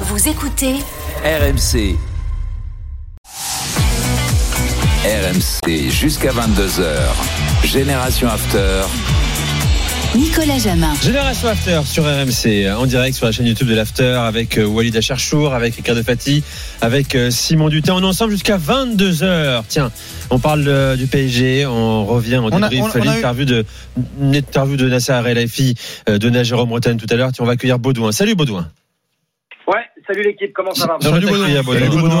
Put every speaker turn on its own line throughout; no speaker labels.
Vous écoutez
RMC. RMC jusqu'à 22h. Génération After.
Nicolas Jamin.
Génération After sur RMC, en direct sur la chaîne YouTube de l'After avec euh, Walid Acharchour, avec Ricardo Fati, avec euh, Simon Dutin. On est ensemble jusqu'à 22h. Tiens, on parle euh, du PSG, on revient, on
On a-
débrief
eu-
l'interview de, une interview de Nasser euh, de Jérôme Bretagne tout à l'heure. Tiens, on va accueillir Baudouin. Salut Baudouin.
Salut l'équipe, comment ça va
Salut Baudouin.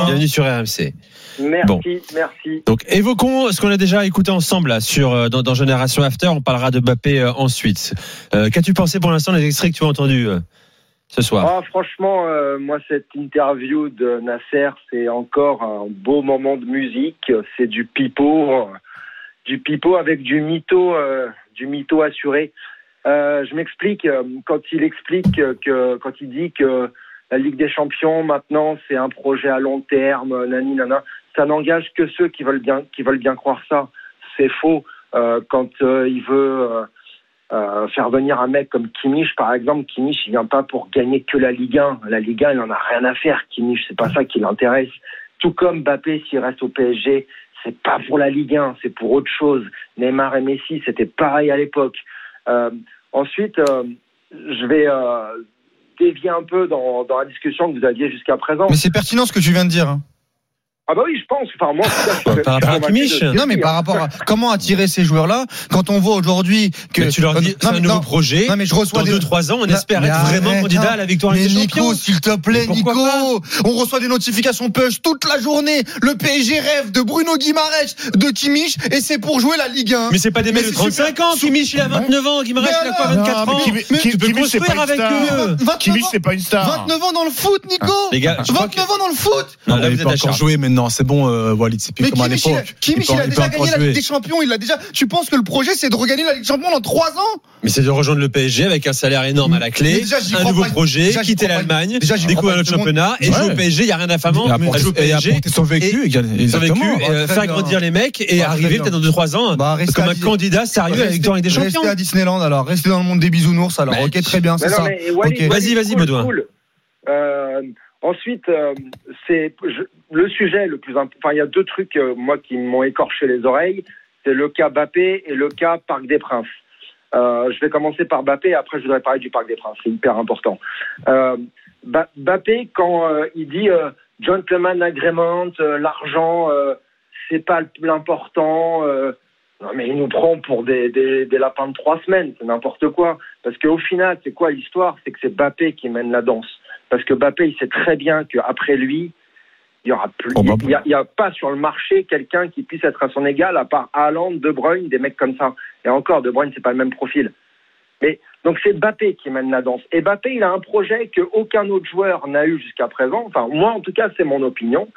Bienvenue sur RMC.
Merci,
Bon.
merci.
Donc évoquons ce qu'on a déjà écouté ensemble là, sur, euh, dans, dans Génération After. On parlera de Mbappé euh, ensuite. Euh, Qu'as-tu pensé pour l'instant des extraits que tu as entendus euh, ce soir?
Ah, franchement, euh, moi, cette interview de Nasser, c'est encore un beau moment de musique. C'est du pipeau, euh, du pipeau avec du mytho, euh, du mytho assuré. Euh, je m'explique. euh, Quand il explique que, quand il dit que la Ligue des Champions, maintenant, c'est un projet à long terme, nani, nana, ça n'engage que ceux qui veulent bien, qui veulent bien croire ça. C'est faux. Euh, quand euh, il veut euh, faire venir un mec comme Kimmich, par exemple, Kimmich, il vient pas pour gagner que la Ligue 1. La Ligue 1, il en a rien à faire. Kimmich, c'est pas ça qui l'intéresse. Tout comme Mbappé, s'il reste au PSG, c'est pas pour la Ligue 1, c'est pour autre chose. Neymar et Messi, c'était pareil à l'époque. Ensuite, je vais dévier un peu dans, dans la discussion que vous aviez jusqu'à présent.
Mais c'est pertinent ce que tu viens de dire. hein.
Ah bah oui, je pense. Enfin, moi, je
Par rapport à
de
Kimmich
Non, mais par
hein.
rapport à comment attirer ces joueurs-là, quand on voit aujourd'hui que
Mais tu leur dis, c'est
Non,
un nouveau
non,
projet.
Non, mais je reçois
Dans
des
2-3 ans, on
Non,
espère être vraiment
arrête,
candidat à la victoire
Mais
des
Nico,
champions.
s'il te plaît, Nico, on reçoit des notifications push toute la journée. Le PSG rêve de Bruno Guimaraes, de Kimmich, et c'est pour jouer la Ligue 1.
Mais c'est pas des
Mais
mecs de
c'est
35 ans. Kimmich, il a 29 ans. Guimaraes, il a quoi,
Mais
24
non,
ans
mais
Tu peux
Kimmich, c'est
construire
pas une
avec
star.
eux.
29
Kimmich,
ans,
c'est pas une star.
29 ans dans le foot, Nico.
Les gars, je crois
29 ans dans le foot.
Non,
il
vous êtes à
jouer maintenant, c'est bon, euh, Walid, c'est plus
Mais
comme à
Kimmich, il a,
l'époque.
Kimmich, il a déjà gagné la. Ligue des Champions. Il a déjà. Tu penses que le projet, c'est de regagner la Ligue des Champions dans 3 ans
Mais c'est de rejoindre le PSG avec un salaire énorme à la clé,
déjà,
un nouveau
pas.
projet,
Déjà,
quitter l'Allemagne, découvrir notre championnat et
Ouais.
jouer au PSG. Il n'y a rien À jouer au PSG.
son vécu,
euh, faire grandir les mecs et
Bah,
arriver peut-être dans 2-3 ans
Bah,
comme un candidat sérieux à la victoire des champions.
Restez à Disneyland alors, restez dans le monde des bisounours alors. Ok, très bien, c'est
non,
ça.
Vas-y, vas-y, Baudouin.
Euh, ensuite, euh, c'est je- le sujet le plus important. Enfin, il y a deux trucs euh, moi qui m'ont écorché les oreilles. C'est le cas Bappé et le cas Parc des Princes. Euh, je vais commencer par Bappé. Après, je voudrais parler du Parc des Princes. C'est hyper important. Euh, Ba- Bappé, quand euh, il dit euh, gentleman agreement, euh, l'argent, euh, c'est pas l'important. non, mais il nous prend pour des, des, des lapins de trois semaines. C'est n'importe quoi. Parce qu'au final, c'est quoi l'histoire? C'est que c'est Bappé qui mène la danse. Parce que Bappé, il sait très bien qu'après lui, il y aura plus.
Oh, bah,
il y a, il y a pas sur le marché quelqu'un qui puisse être à son égal, à part Haaland, De Bruyne, des mecs comme ça. Et encore, De Bruyne, c'est pas le même profil. Mais donc c'est Bappé qui mène la danse. Et Bappé, il a un projet que aucun autre joueur n'a eu jusqu'à présent. Enfin, moi, en tout cas, c'est mon opinion.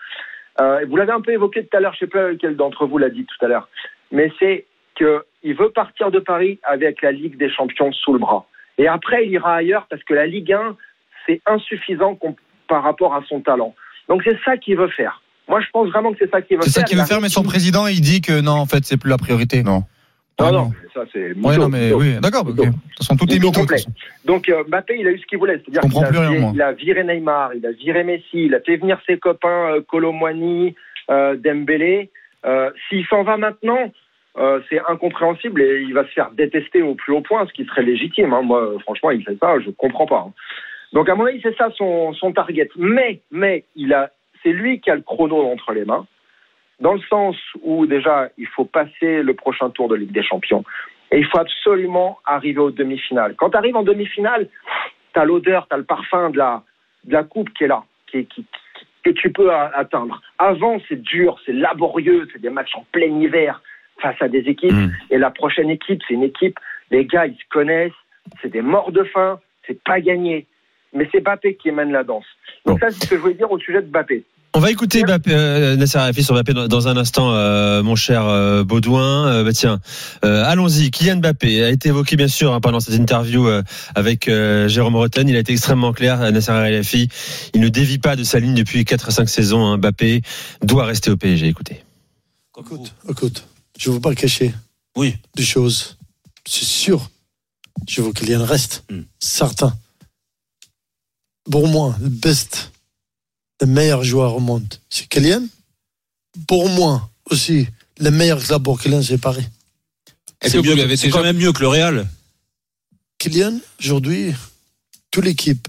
Euh, vous l'avez un peu évoqué tout à l'heure. Je sais pas lequel d'entre vous l'a dit tout à l'heure mais c'est qu'il veut partir de Paris avec la Ligue des Champions sous le bras. Et après, il ira ailleurs parce que la Ligue 1, c'est insuffisant par rapport à son talent. Donc c'est ça qu'il veut faire. Moi, je pense vraiment que c'est ça qu'il veut
C'est
faire.
ça qu'il veut faire, mais son président, il dit que non, en fait, c'est plus la priorité.
Non.
Non, non, ça c'est.
Ouais, non, mais oui, d'accord, ok.
Mytho.
De toute façon, tout est
Mytho complet. Donc euh, Mbappé, il a eu ce qu'il voulait. C'est-à-dire qu'il a, viré-
moi.
il a viré Neymar, il a viré Messi, il a fait venir ses copains euh, Colomwani, euh, Dembélé. Euh, S'il s'en va maintenant, c'est incompréhensible et il va se faire détester au plus haut point, ce qui serait légitime. hein. Moi, franchement, il fait ça, je comprends pas. hein. Donc à mon avis, c'est ça son, son target. Mais, mais, il a, c'est lui qui a le chrono entre les mains, dans le sens où déjà, il faut passer le prochain tour de Ligue des Champions. Et il faut absolument arriver aux demi-finales. Quand tu arrives en demi-finale, tu as l'odeur, tu as le parfum de la, de la coupe qui est là, qui, qui- qui- que tu peux atteindre. Avant, c'est dur, c'est laborieux, c'est des matchs en plein hiver face à des équipes.
Mm.
Et la prochaine équipe, c'est une équipe, les gars, ils se connaissent, c'est des morts de faim, c'est pas gagné. Mais c'est Bappé qui mène la danse. Donc ça, c'est ce que je voulais dire au sujet de Bappé.
On va écouter Mbappé, euh, Nasser Al-Khelaifi sur Mbappé dans, un instant, euh, mon cher euh, Baudouin. Euh, bah, tiens, euh, allons-y. Kylian Mbappé a été évoqué bien sûr hein, pendant cette interview euh, avec euh, Jérôme Rotten. Il a été extrêmement clair, Nasser Al-Khelaifi. Il ne dévie pas de sa ligne depuis 4 à 5 saisons. hein. Mbappé doit rester au PSG. Écoutez.
Écoute, écoute, je ne veux pas le cacher. Oui. Des choses. C'est sûr. Je veux qu'il y en reste. Certain. Pour moi, le best, le meilleur joueur au monde, c'est Kylian. Pour moi aussi, le meilleur club pour Kylian, c'est Paris.
Est-ce que vous lui avez
C'est quand même mieux que le Real.
Kylian, aujourd'hui, toute l'équipe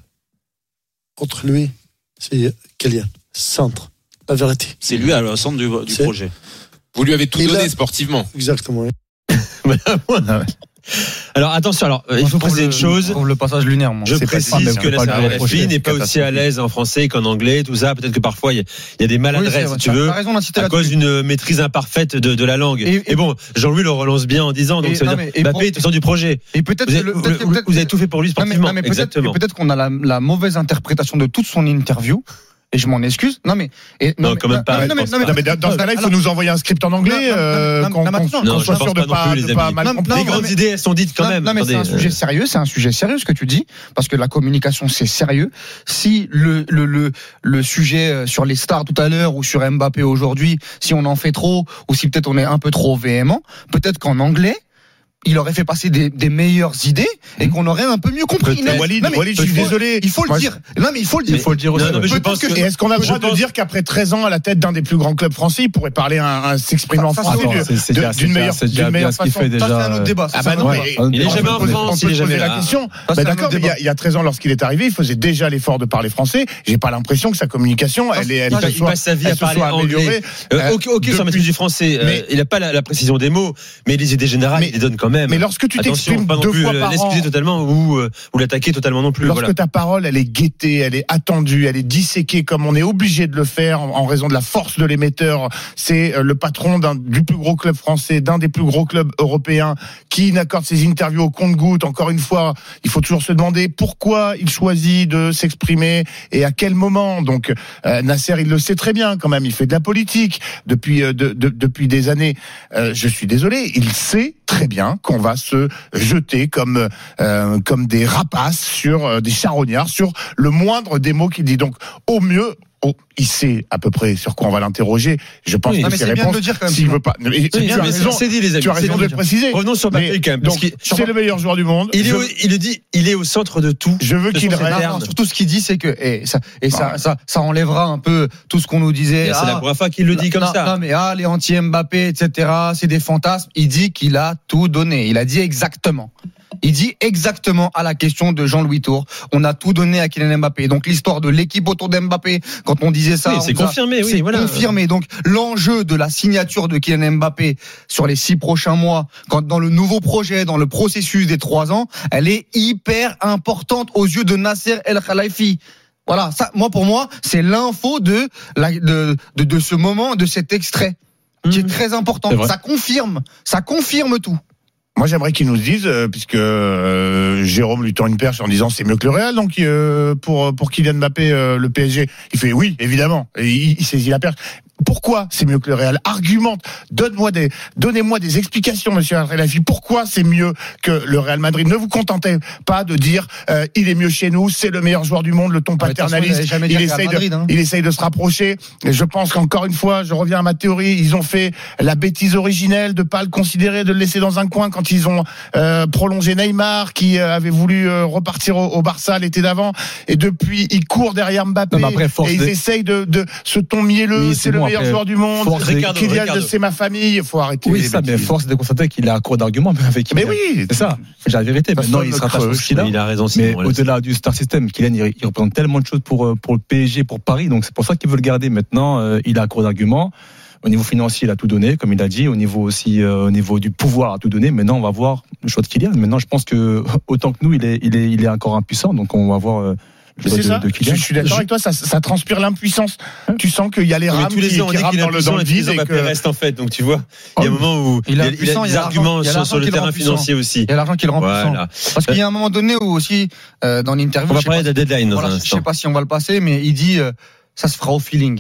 contre lui, c'est Kylian. Centre. La vérité.
C'est lui à le centre du, projet.
Vous lui avez tout
Et
donné
là-
sportivement.
Exactement. oui.
Alors attention, alors euh, il faut préciser une chose.
Le passage lunaire, moi.
Je précise que la RFI n'est pas aussi à l'aise en français qu'en anglais, tout ça. Peut-être que parfois il y, a- des maladresses, si tu veux, à cause d'une maîtrise imparfaite de, la langue.
Et-
bon, Jean-Louis le relance bien en disant, donc
Et-
ça veut dire Mbappé est au centre du projet.
Et peut-être
Vous avez, tout fait pour lui sportivement.
peut-être
Exactement.
et peut-être qu'on a la mauvaise interprétation de toute son interview. Et je m'en excuse. Non, mais. et-
Non,
mais-
quand même pas,
non, mais- non, mais-
Non, mais dans ce cas-là, il faut nous envoyer un script en anglais,
Non, non, non,
euh,
non, non,
qu'on
non, non,
non,
soit sûr de
pas non
pas,
plus,
de
les
Non.
Les
non,
grandes
mais-
idées, elles sont dites quand
non,
même.
non, mais c'est un sujet
euh,
sérieux, c'est un sujet sérieux ce que tu dis, parce que la communication c'est sérieux. Si le, le, le, le sujet euh, sur les stars tout à l'heure ou sur Mbappé aujourd'hui, si on en fait trop ou si peut-être on est un peu trop véhément, peut-être qu'en anglais il aurait fait passer des, des meilleures idées et qu'on aurait un peu mieux compris. Non,
Walid,
non, mais
Walid, je suis désolé.
Il faut le dire. Non, mais il faut le dire.
Il faut le dire aussi, Non, non, mais je
Peut-être
pense que-
Et est-ce qu'on a le droit de
pense-
dire qu'après 13 ans à la tête d'un des plus grands clubs français, il pourrait parler un, un- s'exprimer en
Ça, ça,
français d'une meilleure, d'une
bien
meilleure
ce qu'il
façon
fait
Ça, c'est
déjà,
un autre
euh,
débat. Ça,
Ah
c'est
bah
un
non,
autre
mais
débat.
Il est jamais en France, il est jamais
la question. d'accord, il y a-
débat.
il y a 13 ans, lorsqu'il est arrivé, il faisait déjà l'effort de parler français. J'ai pas l'impression que sa communication, elle est, elle
Il
se
passe- il
soit-
passe sa vie à parler anglais. Euh,
Euh,
ok, sur la
depuis-
maîtrise du français, euh, il n'a pas la, précision des mots, mais les idées générales, il les donne quand même.
Mais lorsque tu t'exprimes deux
plus
fois
euh,
par an,
l'excuser totalement ou, euh, ou l'attaquer totalement non plus.
Lorsque
Voilà.
ta parole, elle est guettée, elle est attendue, elle est disséquée comme on est obligé de le faire en, en raison de la force de l'émetteur. C'est euh, le patron d'un du plus gros club français, d'un des plus gros clubs européens, qui n'accorde ses interviews au compte-goutte. Encore une fois, il faut toujours se demander pourquoi il choisit de s'exprimer et à quel moment. Donc euh, Nasser, il le sait très bien quand même. Il fait de la politique depuis euh, de- de- depuis des années. Euh, je suis désolé, il sait très bien qu'on va se jeter comme euh, comme des rapaces sur euh, des charognards sur le moindre des mots qu'il dit. Donc au mieux. Oh, il sait à peu près sur quoi on va l'interroger. Je pense
Oui.
que
mais
ses
c'est bien de
réponses,
le dire quand même,
s'il veut pas. Et
Oui,
tu as
mais
raison,
c'est dit, les amis.
tu as raison de le préciser.
Revenons sur
Mais
Mbappé quand même.
c'est le meilleur joueur du monde.
il, est
Je-
au- il dit, il est au centre de tout.
Je veux qu'il reste.
surtout ce qu'il dit, c'est que et ça et ça, ça ça enlèvera un peu tout ce qu'on nous disait.
C'est la
ah,
première fois qu'il le dit comme
non,
ça.
Non mais ah les anti Mbappé etc. C'est des fantasmes. Il dit qu'il a tout donné. Il a dit exactement. Il dit exactement à la question de Jean-Louis Tour. On a tout donné à Kylian Mbappé. Donc l'histoire de l'équipe autour d'Mbappé, quand on disait ça,
Oui, c'est confirmé, oui,
c'est
voilà.
confirmé. Donc l'enjeu de la signature de Kylian Mbappé sur les six prochains mois, quand dans le nouveau projet, dans le processus des trois ans, elle est hyper importante aux yeux de Nasser El Khalifi. Voilà, ça, moi pour moi, c'est l'info de, la, de, de de ce moment, de cet extrait, qui est très important. Ça confirme, ça confirme tout.
Moi, j'aimerais qu'ils nous disent, euh, puisque euh, Jérôme lui tend une perche en disant c'est mieux que le Real, donc euh, pour pour Kylian Mbappé, le PSG, il fait oui, évidemment, et il saisit la perche. Pourquoi c'est mieux que le Real Argumente. Donne-moi des, donnez-moi des explications, Monsieur Al-Khelafi. Pourquoi c'est mieux que le Real Madrid Ne vous contentez pas de dire euh, il est mieux chez nous, c'est le meilleur joueur du monde, le ton
Ah, toute façon, il
paternaliste. Il essaye,
Madrid,
de,
hein.
il essaye de se rapprocher. Et je pense qu'encore une fois, je reviens à ma théorie, ils ont fait la bêtise originelle de pas le considérer, de le laisser dans un coin quand ils ont euh, prolongé Neymar, qui euh, avait voulu euh, repartir au, au Barça l'été d'avant. Et depuis, il court derrière Mbappé.
Non, après,
et ils
de-
essayent de, de ce ton mielleux, c'est le meilleur joueur du monde.
force de-
Ricardo,
Kylian,
Ricardo.
c'est ma famille. Il faut arrêter.
Oui,
les
ça, mais force de constater qu'il a court d'argument même avec
Mais oui.
C'est ça, c'est la vérité. Maintenant, il se rattache au qu'il.
Il a raison,
Mais au-delà du star system, Kylian, il, il représente tellement de choses pour, euh, pour le PSG, pour Paris. Donc, c'est pour ça qu'il veut le garder. Maintenant, euh, il a court d'arguments. Au niveau financier, il a tout donné, comme il a dit. Au niveau aussi, euh, au niveau du pouvoir, il a tout donné. Maintenant, on va voir le choix de Kylian. Maintenant, je pense que autant que nous, il est, il est, il est encore impuissant. Donc, on va voir euh,
Mais C'est ça.
de,
Je, suis d'accord avec toi. Ça, ça transpire l'impuissance. Tu sens qu'il y a les rames
tous les
qui,
ans,
qui
est
dans le, dans le vide et que
reste en fait. Donc tu vois, il y a un moment où
Il
y a, des arguments sur, le terrain financier aussi.
Il y a l'argent qui le rend puissant. Parce qu'il y a un moment donné où aussi, euh, dans l'interview,
On va
je sais
parler
pas
de la deadline
je sais pas si on va le passer, mais il dit euh, ça se fera au feeling.